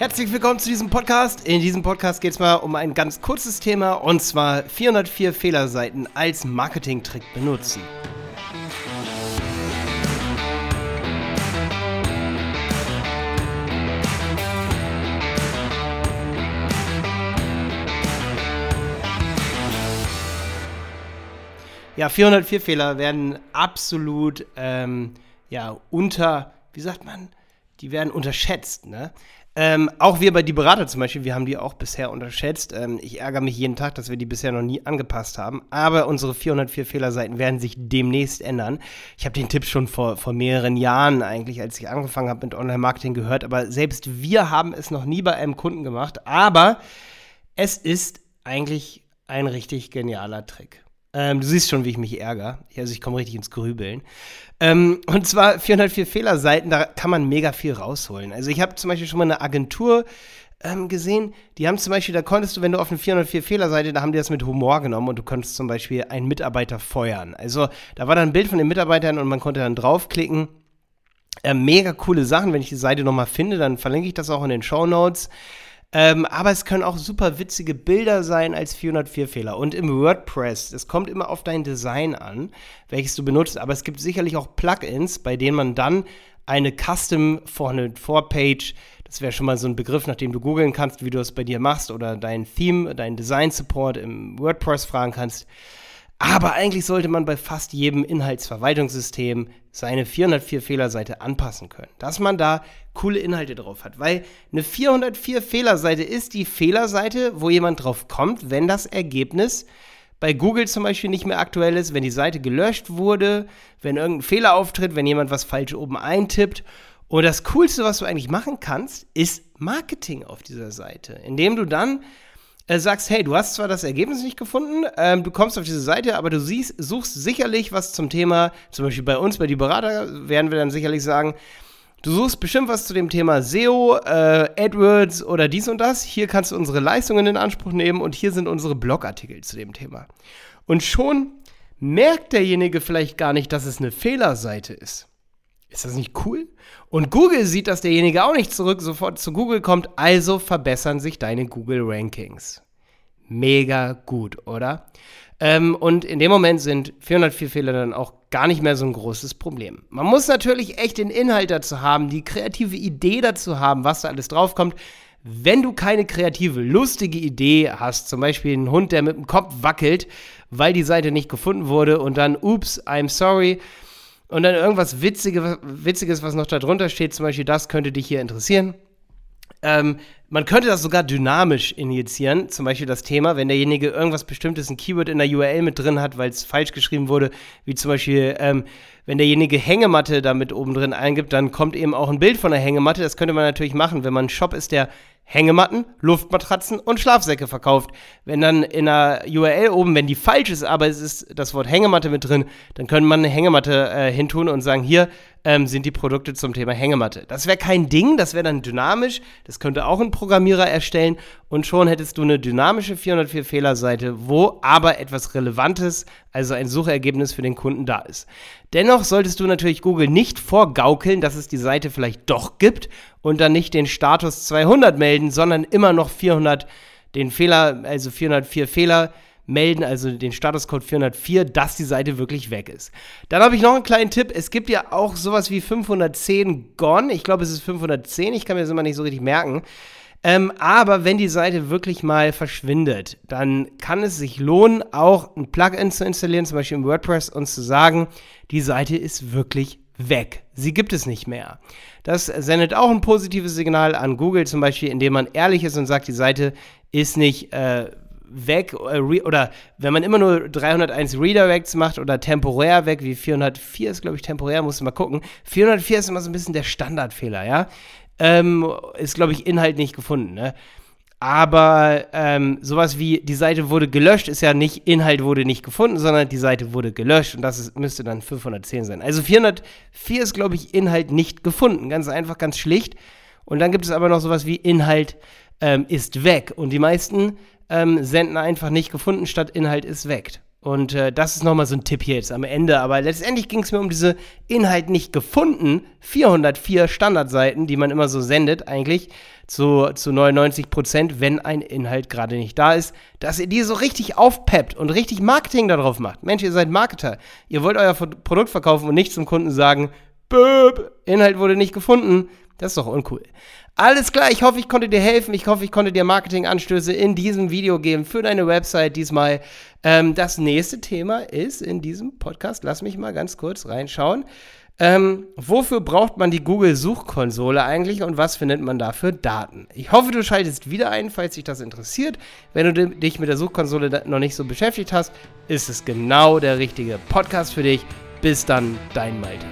Herzlich willkommen zu diesem Podcast. In diesem Podcast geht es mal um ein ganz kurzes Thema und zwar 404 Fehlerseiten als Marketingtrick benutzen. Ja, 404 Fehler werden absolut ähm, ja, unter, wie sagt man, die werden unterschätzt. Ne? Ähm, auch wir bei die Berater zum Beispiel, wir haben die auch bisher unterschätzt. Ähm, ich ärgere mich jeden Tag, dass wir die bisher noch nie angepasst haben. Aber unsere 404 Fehlerseiten werden sich demnächst ändern. Ich habe den Tipp schon vor, vor mehreren Jahren eigentlich, als ich angefangen habe mit Online-Marketing gehört. Aber selbst wir haben es noch nie bei einem Kunden gemacht. Aber es ist eigentlich ein richtig genialer Trick. Ähm, du siehst schon, wie ich mich ärgere. Also ich komme richtig ins Grübeln. Ähm, und zwar 404 Fehlerseiten, da kann man mega viel rausholen. Also ich habe zum Beispiel schon mal eine Agentur ähm, gesehen, die haben zum Beispiel, da konntest du, wenn du auf eine 404 Fehlerseite, da haben die das mit Humor genommen und du konntest zum Beispiel einen Mitarbeiter feuern. Also da war dann ein Bild von den Mitarbeitern und man konnte dann draufklicken. Äh, mega coole Sachen. Wenn ich die Seite nochmal finde, dann verlinke ich das auch in den Show Notes. Ähm, aber es können auch super witzige Bilder sein als 404 Fehler. Und im WordPress, es kommt immer auf dein Design an, welches du benutzt. Aber es gibt sicherlich auch Plugins, bei denen man dann eine Custom vorne Vorpage, das wäre schon mal so ein Begriff, nach dem du googeln kannst, wie du es bei dir machst oder dein Theme, dein Design Support im WordPress fragen kannst. Aber eigentlich sollte man bei fast jedem Inhaltsverwaltungssystem seine 404 Fehlerseite anpassen können, dass man da coole Inhalte drauf hat, weil eine 404 Fehlerseite ist die Fehlerseite, wo jemand drauf kommt, wenn das Ergebnis bei Google zum Beispiel nicht mehr aktuell ist, wenn die Seite gelöscht wurde, wenn irgendein Fehler auftritt, wenn jemand was falsch oben eintippt. Und das Coolste, was du eigentlich machen kannst, ist Marketing auf dieser Seite, indem du dann äh, sagst, hey, du hast zwar das Ergebnis nicht gefunden, ähm, du kommst auf diese Seite, aber du siehst, suchst sicherlich was zum Thema, zum Beispiel bei uns, bei die Berater, werden wir dann sicherlich sagen, Du suchst bestimmt was zu dem Thema SEO, äh, AdWords oder dies und das. Hier kannst du unsere Leistungen in Anspruch nehmen und hier sind unsere Blogartikel zu dem Thema. Und schon merkt derjenige vielleicht gar nicht, dass es eine Fehlerseite ist. Ist das nicht cool? Und Google sieht, dass derjenige auch nicht zurück sofort zu Google kommt, also verbessern sich deine Google Rankings. Mega gut, oder? Ähm, und in dem Moment sind 404 Fehler dann auch gar nicht mehr so ein großes Problem. Man muss natürlich echt den Inhalt dazu haben, die kreative Idee dazu haben, was da alles draufkommt. Wenn du keine kreative, lustige Idee hast, zum Beispiel einen Hund, der mit dem Kopf wackelt, weil die Seite nicht gefunden wurde und dann, ups, I'm sorry, und dann irgendwas Witzige, Witziges, was noch da drunter steht, zum Beispiel, das könnte dich hier interessieren. Ähm, man könnte das sogar dynamisch injizieren, zum Beispiel das Thema, wenn derjenige irgendwas Bestimmtes, ein Keyword in der URL mit drin hat, weil es falsch geschrieben wurde, wie zum Beispiel, ähm, wenn derjenige Hängematte damit oben drin eingibt, dann kommt eben auch ein Bild von der Hängematte. Das könnte man natürlich machen, wenn man ein Shop ist, der Hängematten, Luftmatratzen und Schlafsäcke verkauft. Wenn dann in der URL oben, wenn die falsch ist, aber es ist das Wort Hängematte mit drin, dann könnte man eine Hängematte äh, hintun und sagen, hier ähm, sind die Produkte zum Thema Hängematte. Das wäre kein Ding, das wäre dann dynamisch, das könnte auch ein Programmierer erstellen und schon hättest du eine dynamische 404 Fehlerseite, wo aber etwas Relevantes, also ein Suchergebnis für den Kunden da ist. Dennoch solltest du natürlich Google nicht vorgaukeln, dass es die Seite vielleicht doch gibt und dann nicht den Status 200 melden, sondern immer noch 400 den Fehler, also 404 Fehler melden, also den Statuscode 404, dass die Seite wirklich weg ist. Dann habe ich noch einen kleinen Tipp. Es gibt ja auch sowas wie 510 Gone. Ich glaube, es ist 510. Ich kann mir das immer nicht so richtig merken. Ähm, aber wenn die Seite wirklich mal verschwindet, dann kann es sich lohnen, auch ein Plugin zu installieren, zum Beispiel im WordPress, und zu sagen, die Seite ist wirklich weg. Sie gibt es nicht mehr. Das sendet auch ein positives Signal an Google, zum Beispiel, indem man ehrlich ist und sagt, die Seite ist nicht äh, weg äh, oder wenn man immer nur 301 Redirects macht oder temporär weg, wie 404 ist, glaube ich, temporär, musst du mal gucken. 404 ist immer so ein bisschen der Standardfehler, ja ähm, ist, glaube ich, Inhalt nicht gefunden. Ne? Aber ähm, sowas wie die Seite wurde gelöscht, ist ja nicht Inhalt wurde nicht gefunden, sondern die Seite wurde gelöscht und das ist, müsste dann 510 sein. Also 404 ist, glaube ich, Inhalt nicht gefunden. Ganz einfach, ganz schlicht. Und dann gibt es aber noch sowas wie Inhalt ähm, ist weg. Und die meisten ähm, senden einfach nicht gefunden statt Inhalt ist weg. Und äh, das ist nochmal so ein Tipp hier jetzt am Ende. Aber letztendlich ging es mir um diese Inhalt nicht gefunden. 404 Standardseiten, die man immer so sendet, eigentlich zu, zu 99 Prozent, wenn ein Inhalt gerade nicht da ist, dass ihr die so richtig aufpeppt und richtig Marketing darauf macht. Mensch, ihr seid Marketer. Ihr wollt euer Produkt verkaufen und nicht zum Kunden sagen, Böb, Inhalt wurde nicht gefunden. Das ist doch uncool. Alles klar, ich hoffe, ich konnte dir helfen. Ich hoffe, ich konnte dir Marketinganstöße in diesem Video geben für deine Website diesmal. Ähm, das nächste Thema ist in diesem Podcast, lass mich mal ganz kurz reinschauen. Ähm, wofür braucht man die Google-Suchkonsole eigentlich und was findet man da für Daten? Ich hoffe, du schaltest wieder ein, falls dich das interessiert. Wenn du dich mit der Suchkonsole noch nicht so beschäftigt hast, ist es genau der richtige Podcast für dich. Bis dann, dein Malte.